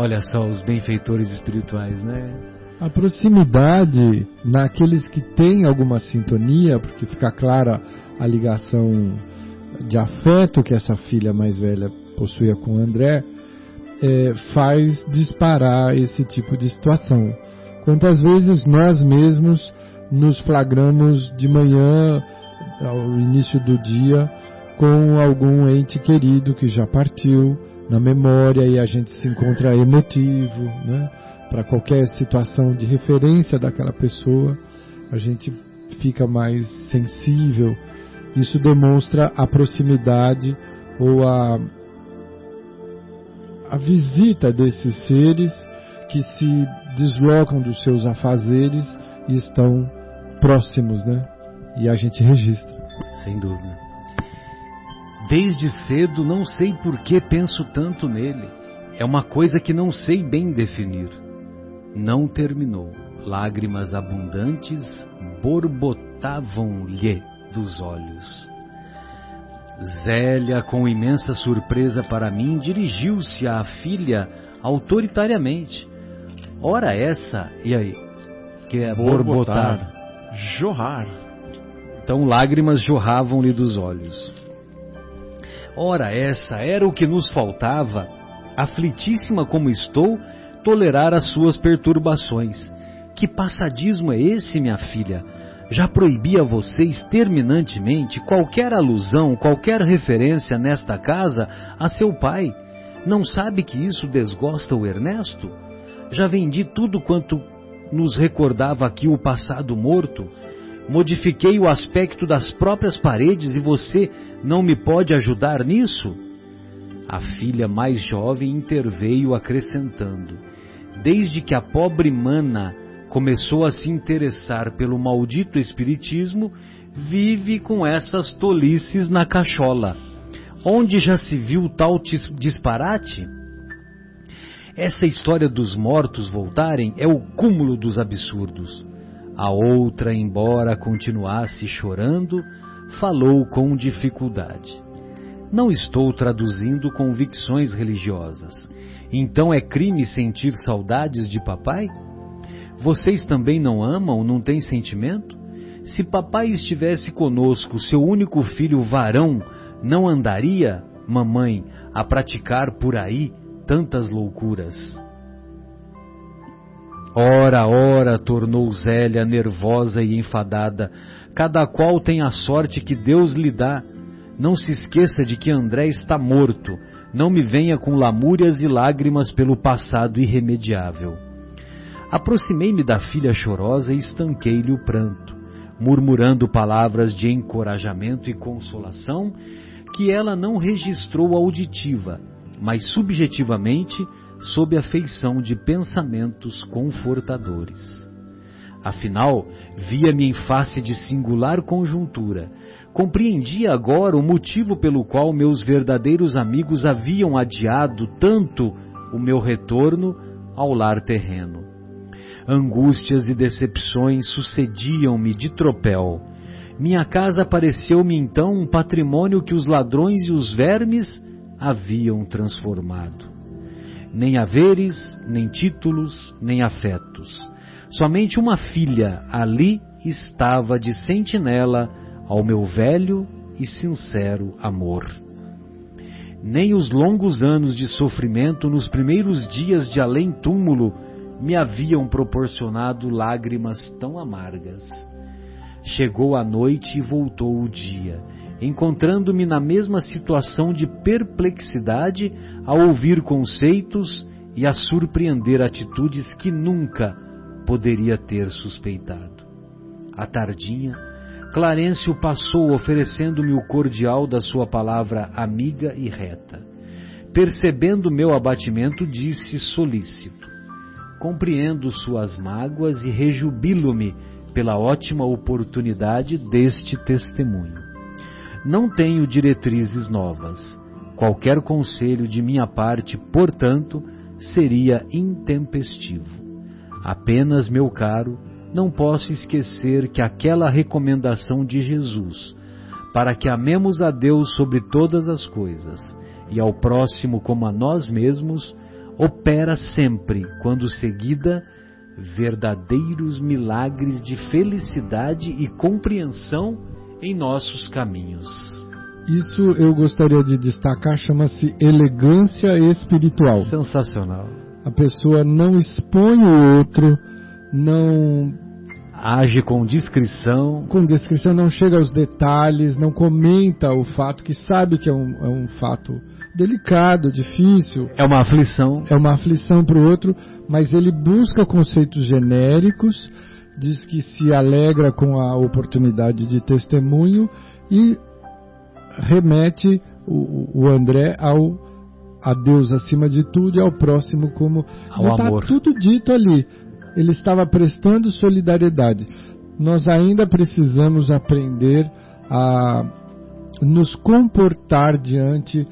Olha só os benfeitores espirituais, né? A proximidade naqueles que têm alguma sintonia, porque fica clara a ligação de afeto que essa filha mais velha possuía com o André, é, faz disparar esse tipo de situação. Quantas vezes nós mesmos nos flagramos de manhã, ao início do dia, com algum ente querido que já partiu na memória e a gente se encontra emotivo, né? para qualquer situação de referência daquela pessoa, a gente fica mais sensível. Isso demonstra a proximidade ou a, a visita desses seres que se deslocam dos seus afazeres e estão próximos, né? E a gente registra. Sem dúvida. Desde cedo não sei por que penso tanto nele. É uma coisa que não sei bem definir não terminou. Lágrimas abundantes borbotavam-lhe dos olhos. Zélia, com imensa surpresa para mim, dirigiu-se à filha autoritariamente. Ora essa, e aí? Que é borbotar. borbotar. Jorrar. Então lágrimas jorravam-lhe dos olhos. Ora essa era o que nos faltava. Aflitíssima como estou, tolerar as suas perturbações. Que passadismo é esse, minha filha? Já proibi a vocês terminantemente qualquer alusão, qualquer referência nesta casa a seu pai. Não sabe que isso desgosta o Ernesto? Já vendi tudo quanto nos recordava aqui o passado morto. Modifiquei o aspecto das próprias paredes e você não me pode ajudar nisso? A filha mais jovem interveio acrescentando: desde que a pobre mana começou a se interessar pelo maldito espiritismo, vive com essas tolices na cachola. Onde já se viu tal disparate? Essa história dos mortos voltarem é o cúmulo dos absurdos. A outra, embora continuasse chorando, falou com dificuldade. Não estou traduzindo convicções religiosas. Então é crime sentir saudades de papai? Vocês também não amam, não têm sentimento? Se papai estivesse conosco, seu único filho varão, não andaria, mamãe, a praticar por aí tantas loucuras? Ora, ora, tornou Zélia nervosa e enfadada, cada qual tem a sorte que Deus lhe dá. Não se esqueça de que André está morto não me venha com lamúrias e lágrimas pelo passado irremediável. Aproximei-me da filha chorosa e estanquei-lhe o pranto, murmurando palavras de encorajamento e consolação que ela não registrou auditiva, mas subjetivamente sob a feição de pensamentos confortadores. Afinal, via-me em face de singular conjuntura Compreendia agora o motivo pelo qual meus verdadeiros amigos haviam adiado tanto o meu retorno ao lar terreno. Angústias e decepções sucediam-me de tropel. Minha casa pareceu-me então um patrimônio que os ladrões e os vermes haviam transformado. Nem haveres, nem títulos, nem afetos. Somente uma filha ali estava de sentinela ao meu velho e sincero amor. Nem os longos anos de sofrimento nos primeiros dias de além-túmulo me haviam proporcionado lágrimas tão amargas. Chegou a noite e voltou o dia, encontrando-me na mesma situação de perplexidade a ouvir conceitos e a surpreender atitudes que nunca poderia ter suspeitado. À tardinha, Clarencio passou oferecendo-me o cordial da sua palavra amiga e reta. Percebendo meu abatimento, disse solícito: Compreendo suas mágoas e rejubilo-me pela ótima oportunidade deste testemunho. Não tenho diretrizes novas. Qualquer conselho de minha parte, portanto, seria intempestivo. Apenas, meu caro, não posso esquecer que aquela recomendação de Jesus, para que amemos a Deus sobre todas as coisas e ao próximo como a nós mesmos, opera sempre quando seguida verdadeiros milagres de felicidade e compreensão em nossos caminhos. Isso eu gostaria de destacar, chama-se elegância espiritual. Sensacional. A pessoa não expõe o outro, não age com discrição. Com discrição, não chega aos detalhes, não comenta o fato que sabe que é um, é um fato delicado, difícil. É uma aflição. É uma aflição para o outro, mas ele busca conceitos genéricos, diz que se alegra com a oportunidade de testemunho e remete o, o André ao a Deus acima de tudo e ao próximo como ao está amor. tudo dito ali. Ele estava prestando solidariedade. Nós ainda precisamos aprender a nos comportar diante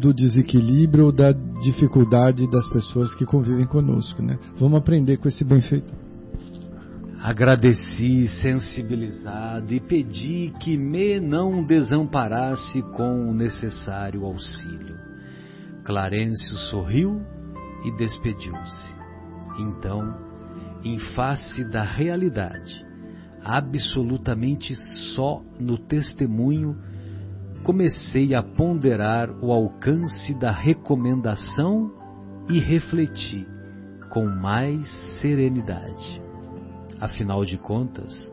do desequilíbrio ou da dificuldade das pessoas que convivem conosco, né? Vamos aprender com esse benfeitor. Agradeci, sensibilizado e pedi que me não desamparasse com o necessário auxílio. Clarencio sorriu e despediu-se. Então, em face da realidade, absolutamente só no testemunho, comecei a ponderar o alcance da recomendação e refleti com mais serenidade. Afinal de contas,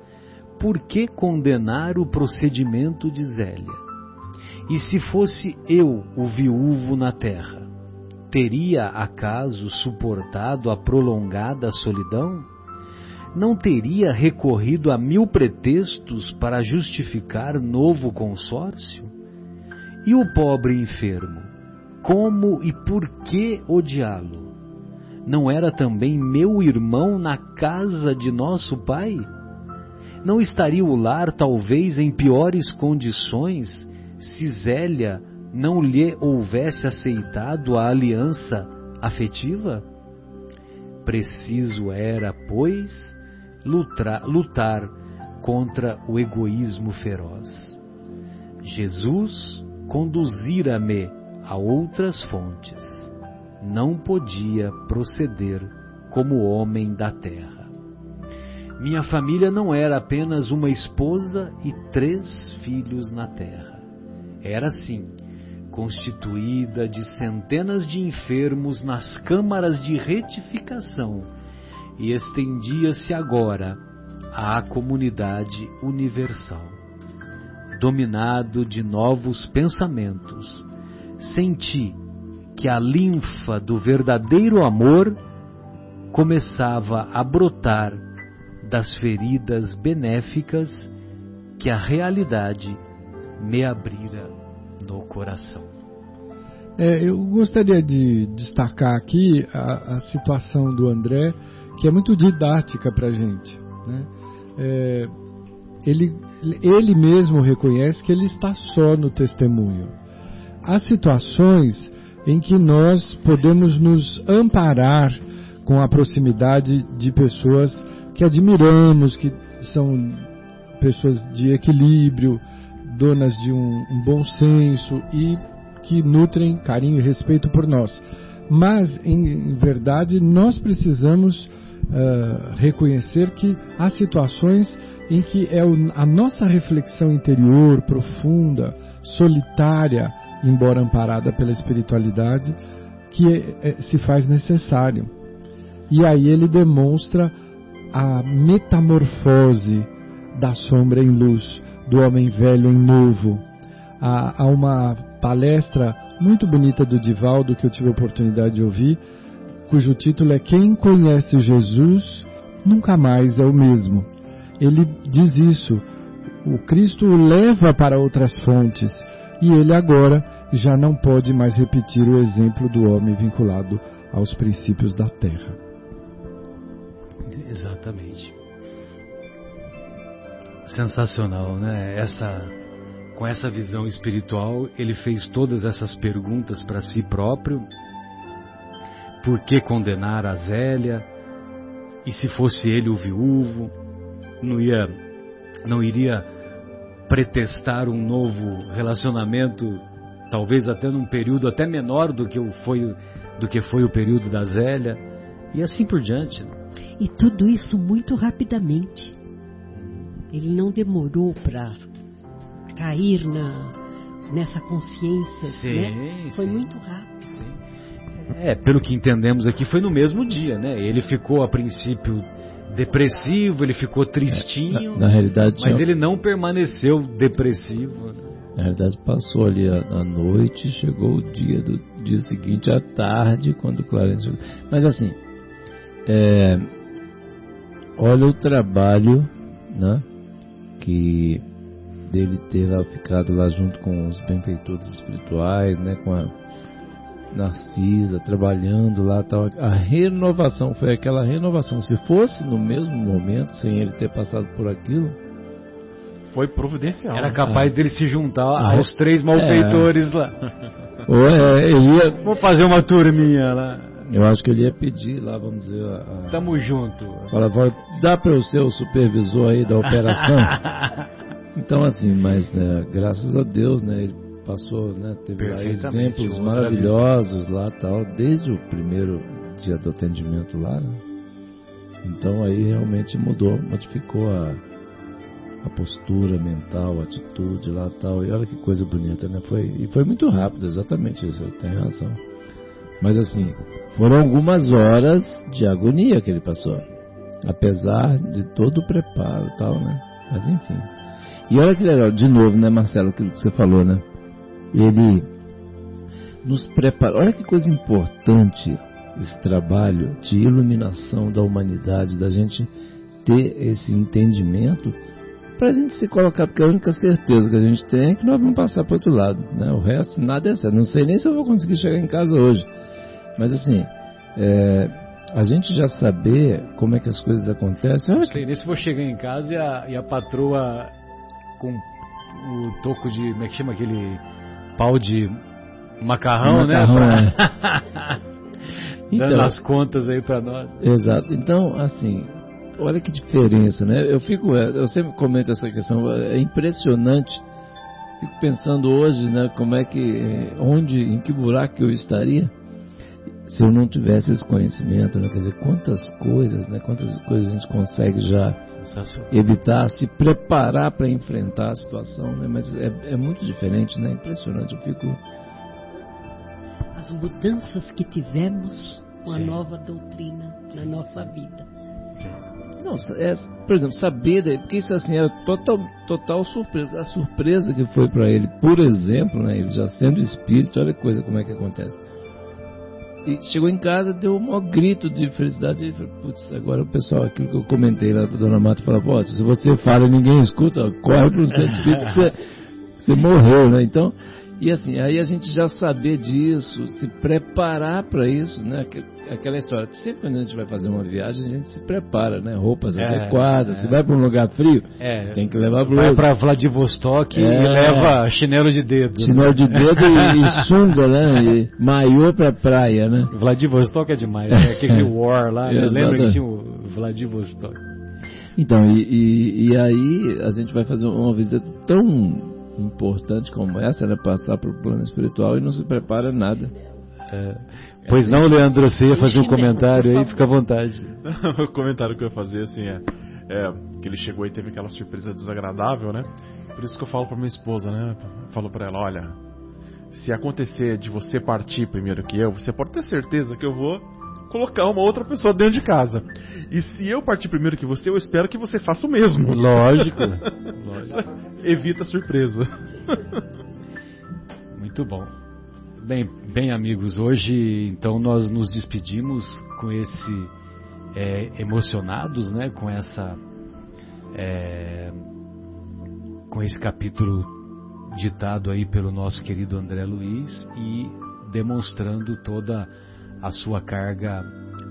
por que condenar o procedimento de Zélia? E se fosse eu o viúvo na terra, teria acaso suportado a prolongada solidão? Não teria recorrido a mil pretextos para justificar novo consórcio? E o pobre enfermo, como e por que odiá-lo? Não era também meu irmão na casa de nosso pai? Não estaria o lar talvez em piores condições se Zélia não lhe houvesse aceitado a aliança afetiva? Preciso era, pois, lutar, lutar contra o egoísmo feroz. Jesus conduzira-me a outras fontes. Não podia proceder como homem da terra. Minha família não era apenas uma esposa e três filhos na terra era assim, constituída de centenas de enfermos nas câmaras de retificação e estendia-se agora à comunidade universal. Dominado de novos pensamentos, senti que a linfa do verdadeiro amor começava a brotar das feridas benéficas que a realidade me abrira no coração. É, eu gostaria de destacar aqui a, a, situação do André, que é muito didática para a gente. Né? É, ele, ele mesmo reconhece que ele está só no testemunho. Há situações em que nós podemos nos amparar com a proximidade de pessoas que admiramos, que são pessoas de equilíbrio, donas de um, um bom senso e que nutrem carinho e respeito por nós. Mas, em verdade, nós precisamos uh, reconhecer que há situações em que é a nossa reflexão interior, profunda, solitária, embora amparada pela espiritualidade, que é, é, se faz necessário. E aí ele demonstra a metamorfose da sombra em luz, do homem velho em novo. Há, há uma palestra muito bonita do Divaldo que eu tive a oportunidade de ouvir, cujo título é Quem conhece Jesus nunca mais é o mesmo. Ele diz isso. O Cristo o leva para outras fontes e ele agora já não pode mais repetir o exemplo do homem vinculado aos princípios da terra. Exatamente. Sensacional, né? Essa com essa visão espiritual, ele fez todas essas perguntas para si próprio. Por que condenar a Zélia? E se fosse ele o viúvo, não ia não iria pretestar um novo relacionamento, talvez até num período até menor do que foi do que foi o período da Zélia, e assim por diante. E tudo isso muito rapidamente. Ele não demorou para cair na, nessa consciência. Sim, né? Foi sim, muito rápido. Sim. É, pelo que entendemos aqui, foi no mesmo dia, né? Ele ficou a princípio depressivo, ele ficou tristinho. É, na, na, realidade, mas ele não permaneceu depressivo. Né? Na realidade, passou ali a, a, noite, chegou o dia do dia seguinte à tarde, quando o Clarence chegou. Mas assim, é, olha o trabalho né, que dele ter ficado lá junto com os benfeitores espirituais, né, com a Narcisa trabalhando lá tal. A renovação foi aquela renovação. Se fosse no mesmo momento, sem ele ter passado por aquilo, foi providencial. Era capaz ah. dele se juntar ah, aos três malfeitores é. lá. Ou é, ele ia... Vamos fazer uma turminha lá. Eu acho que ele ia pedir lá, vamos dizer. A, Tamo junto. Fala, dá para o seu supervisor aí da operação. então, assim, mas né, graças a Deus, né? Ele passou, né? Teve lá exemplos maravilhosos lá tal, desde o primeiro dia do atendimento lá, né? Então aí realmente mudou, modificou a, a postura mental, a atitude lá tal. E olha que coisa bonita, né? Foi, e foi muito rápido, exatamente isso, tem razão. Mas assim, foram algumas horas de agonia que ele passou. Apesar de todo o preparo e tal, né? Mas enfim. E olha que legal, de novo, né, Marcelo, aquilo que você falou, né? Ele nos prepara. Olha que coisa importante esse trabalho de iluminação da humanidade, da gente ter esse entendimento para a gente se colocar, porque a única certeza que a gente tem é que nós vamos passar para outro lado. Né? O resto, nada é certo. Não sei nem se eu vou conseguir chegar em casa hoje. Mas assim, é, a gente já saber como é que as coisas acontecem. Olha não sei que... nem se vou chegar em casa e a, e a patroa com o toco de. Como é que chama aquele pau de macarrão, né? macarrão né? Pra... então, Dando as contas aí para nós. Exato. Então, assim, olha que diferença, né? Eu fico, é, eu sempre comento essa questão, é impressionante. Fico pensando hoje, né, como é que, onde, em que buraco eu estaria se eu não tivesse esse conhecimento, né? Quer dizer, quantas coisas, né? Quantas coisas a gente consegue já evitar, se preparar para enfrentar a situação, né? Mas é, é muito diferente, né? Impressionante. Eu fico as mudanças que tivemos com Sim. a nova doutrina na nossa vida. Não, é, por exemplo, saber, porque isso assim era total, total surpresa. A surpresa que foi para ele, por exemplo, né, ele já sendo espírito, olha a coisa como é que acontece e chegou em casa, deu um maior grito de felicidade. E falou, putz, agora o pessoal, aquilo que eu comentei lá do Dona Mata, fala, pô, se você fala e ninguém escuta, corre para o centro espírita, você, você morreu, né? Então, e assim, aí a gente já saber disso, se preparar para isso, né? Aquela história, sempre quando a gente vai fazer uma viagem, a gente se prepara, né? Roupas é, adequadas, é. se vai para um lugar frio, é, tem que levar blusa. Vai para Vladivostok é, e leva chinelo de dedo. Chinelo de dedo e, e, sunga, né? E maiô para praia, né? Vladivostok é demais, né? Aquele war lá, né? lembra que tinha o Vladivostok. Então, e, e, e aí a gente vai fazer uma visita tão importante como essa, né? Passar para o plano espiritual e não se prepara nada. É. Pois não, Leandro, você ia fazer um comentário aí, fica à vontade. o comentário que eu ia fazer, assim, é, é, que ele chegou e teve aquela surpresa desagradável, né? Por isso que eu falo para minha esposa, né? Falo para ela, olha, se acontecer de você partir primeiro que eu, você pode ter certeza que eu vou colocar uma outra pessoa dentro de casa. E se eu partir primeiro que você, eu espero que você faça o mesmo. Lógico. Lógico. Evita surpresa. Muito bom. Bem, bem, amigos, hoje então nós nos despedimos com esse é, emocionados, né, com essa é, com esse capítulo ditado aí pelo nosso querido André Luiz e demonstrando toda a sua carga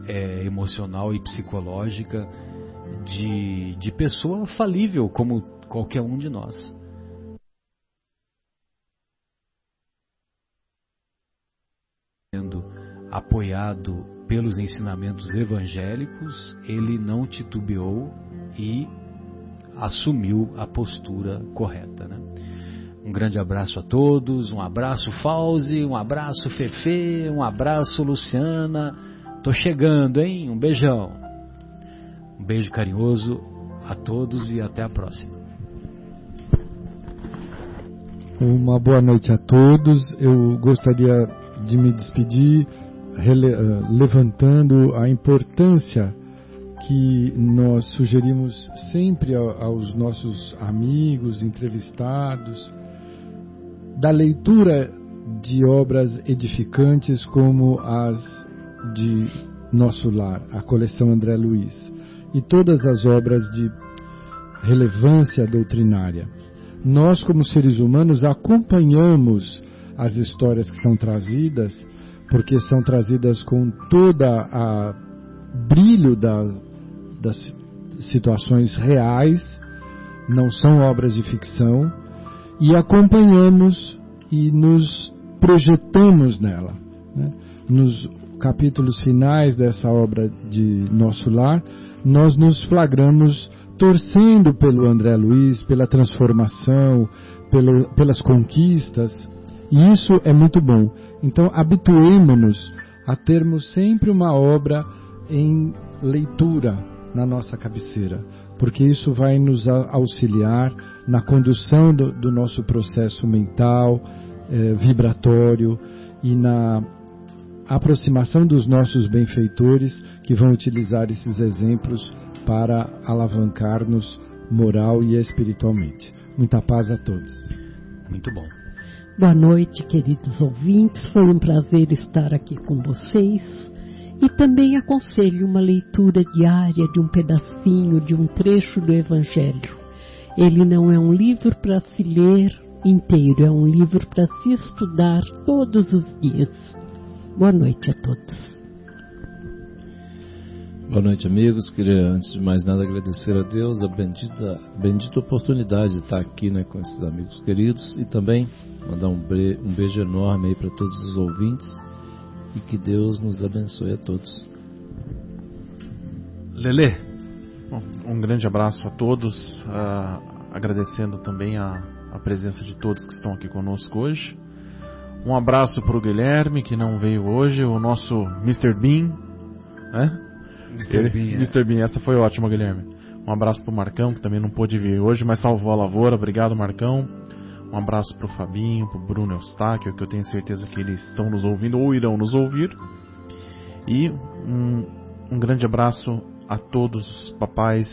é, emocional e psicológica de, de pessoa falível como qualquer um de nós. Sendo apoiado pelos ensinamentos evangélicos, ele não titubeou e assumiu a postura correta. Né? Um grande abraço a todos, um abraço Fauzi, um abraço Fefe, um abraço Luciana. Tô chegando, hein? Um beijão. Um beijo carinhoso a todos e até a próxima. Uma boa noite a todos. Eu gostaria de me despedir eh, levantando a importância que nós sugerimos sempre aos nossos amigos, entrevistados, da leitura de obras edificantes como as de Nosso Lar, a coleção André Luiz, e todas as obras de relevância doutrinária. Nós, como seres humanos, acompanhamos as histórias que são trazidas, porque são trazidas com toda a brilho da, das situações reais, não são obras de ficção, e acompanhamos e nos projetamos nela. Né? Nos capítulos finais dessa obra de Nosso Lar, nós nos flagramos torcendo pelo André Luiz, pela transformação, pelo, pelas conquistas, e isso é muito bom. Então, habituemos-nos a termos sempre uma obra em leitura, na nossa cabeceira, porque isso vai nos auxiliar na condução do, do nosso processo mental, eh, vibratório e na aproximação dos nossos benfeitores que vão utilizar esses exemplos para alavancar-nos moral e espiritualmente. Muita paz a todos. Muito bom. Boa noite, queridos ouvintes. Foi um prazer estar aqui com vocês. E também aconselho uma leitura diária de um pedacinho, de um trecho do Evangelho. Ele não é um livro para se ler inteiro, é um livro para se estudar todos os dias. Boa noite a todos. Boa noite, amigos. Queria, antes de mais nada, agradecer a Deus a bendita, bendita oportunidade de estar aqui né, com esses amigos queridos e também mandar um, um beijo enorme aí para todos os ouvintes e que Deus nos abençoe a todos. Lele, um grande abraço a todos, uh, agradecendo também a, a, presença de todos que estão aqui conosco hoje. Um abraço para o Guilherme, que não veio hoje, o nosso Mr. Bean. Né? Mr. Bean, é. Mr. Bean, essa foi ótima, Guilherme. Um abraço para o Marcão, que também não pôde vir hoje, mas salvou a lavoura. Obrigado, Marcão. Um abraço para o Fabinho, para o Bruno Eustáquio, que eu tenho certeza que eles estão nos ouvindo ou irão nos ouvir. E um, um grande abraço a todos os papais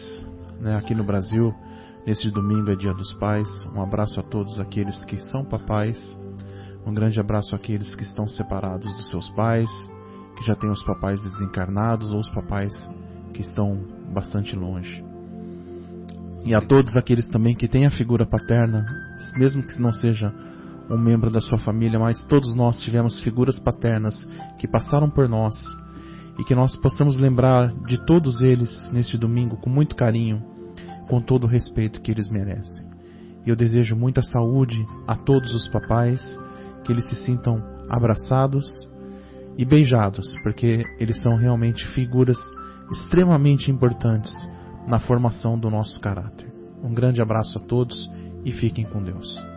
né, aqui no Brasil. Nesse domingo é Dia dos Pais. Um abraço a todos aqueles que são papais. Um grande abraço àqueles que estão separados dos seus pais, que já têm os papais desencarnados ou os papais que estão bastante longe. E a todos aqueles também que têm a figura paterna, mesmo que não seja um membro da sua família, mas todos nós tivemos figuras paternas que passaram por nós e que nós possamos lembrar de todos eles neste domingo com muito carinho, com todo o respeito que eles merecem. E eu desejo muita saúde a todos os papais, que eles se sintam abraçados e beijados, porque eles são realmente figuras extremamente importantes na formação do nosso caráter. Um grande abraço a todos e fiquem com Deus.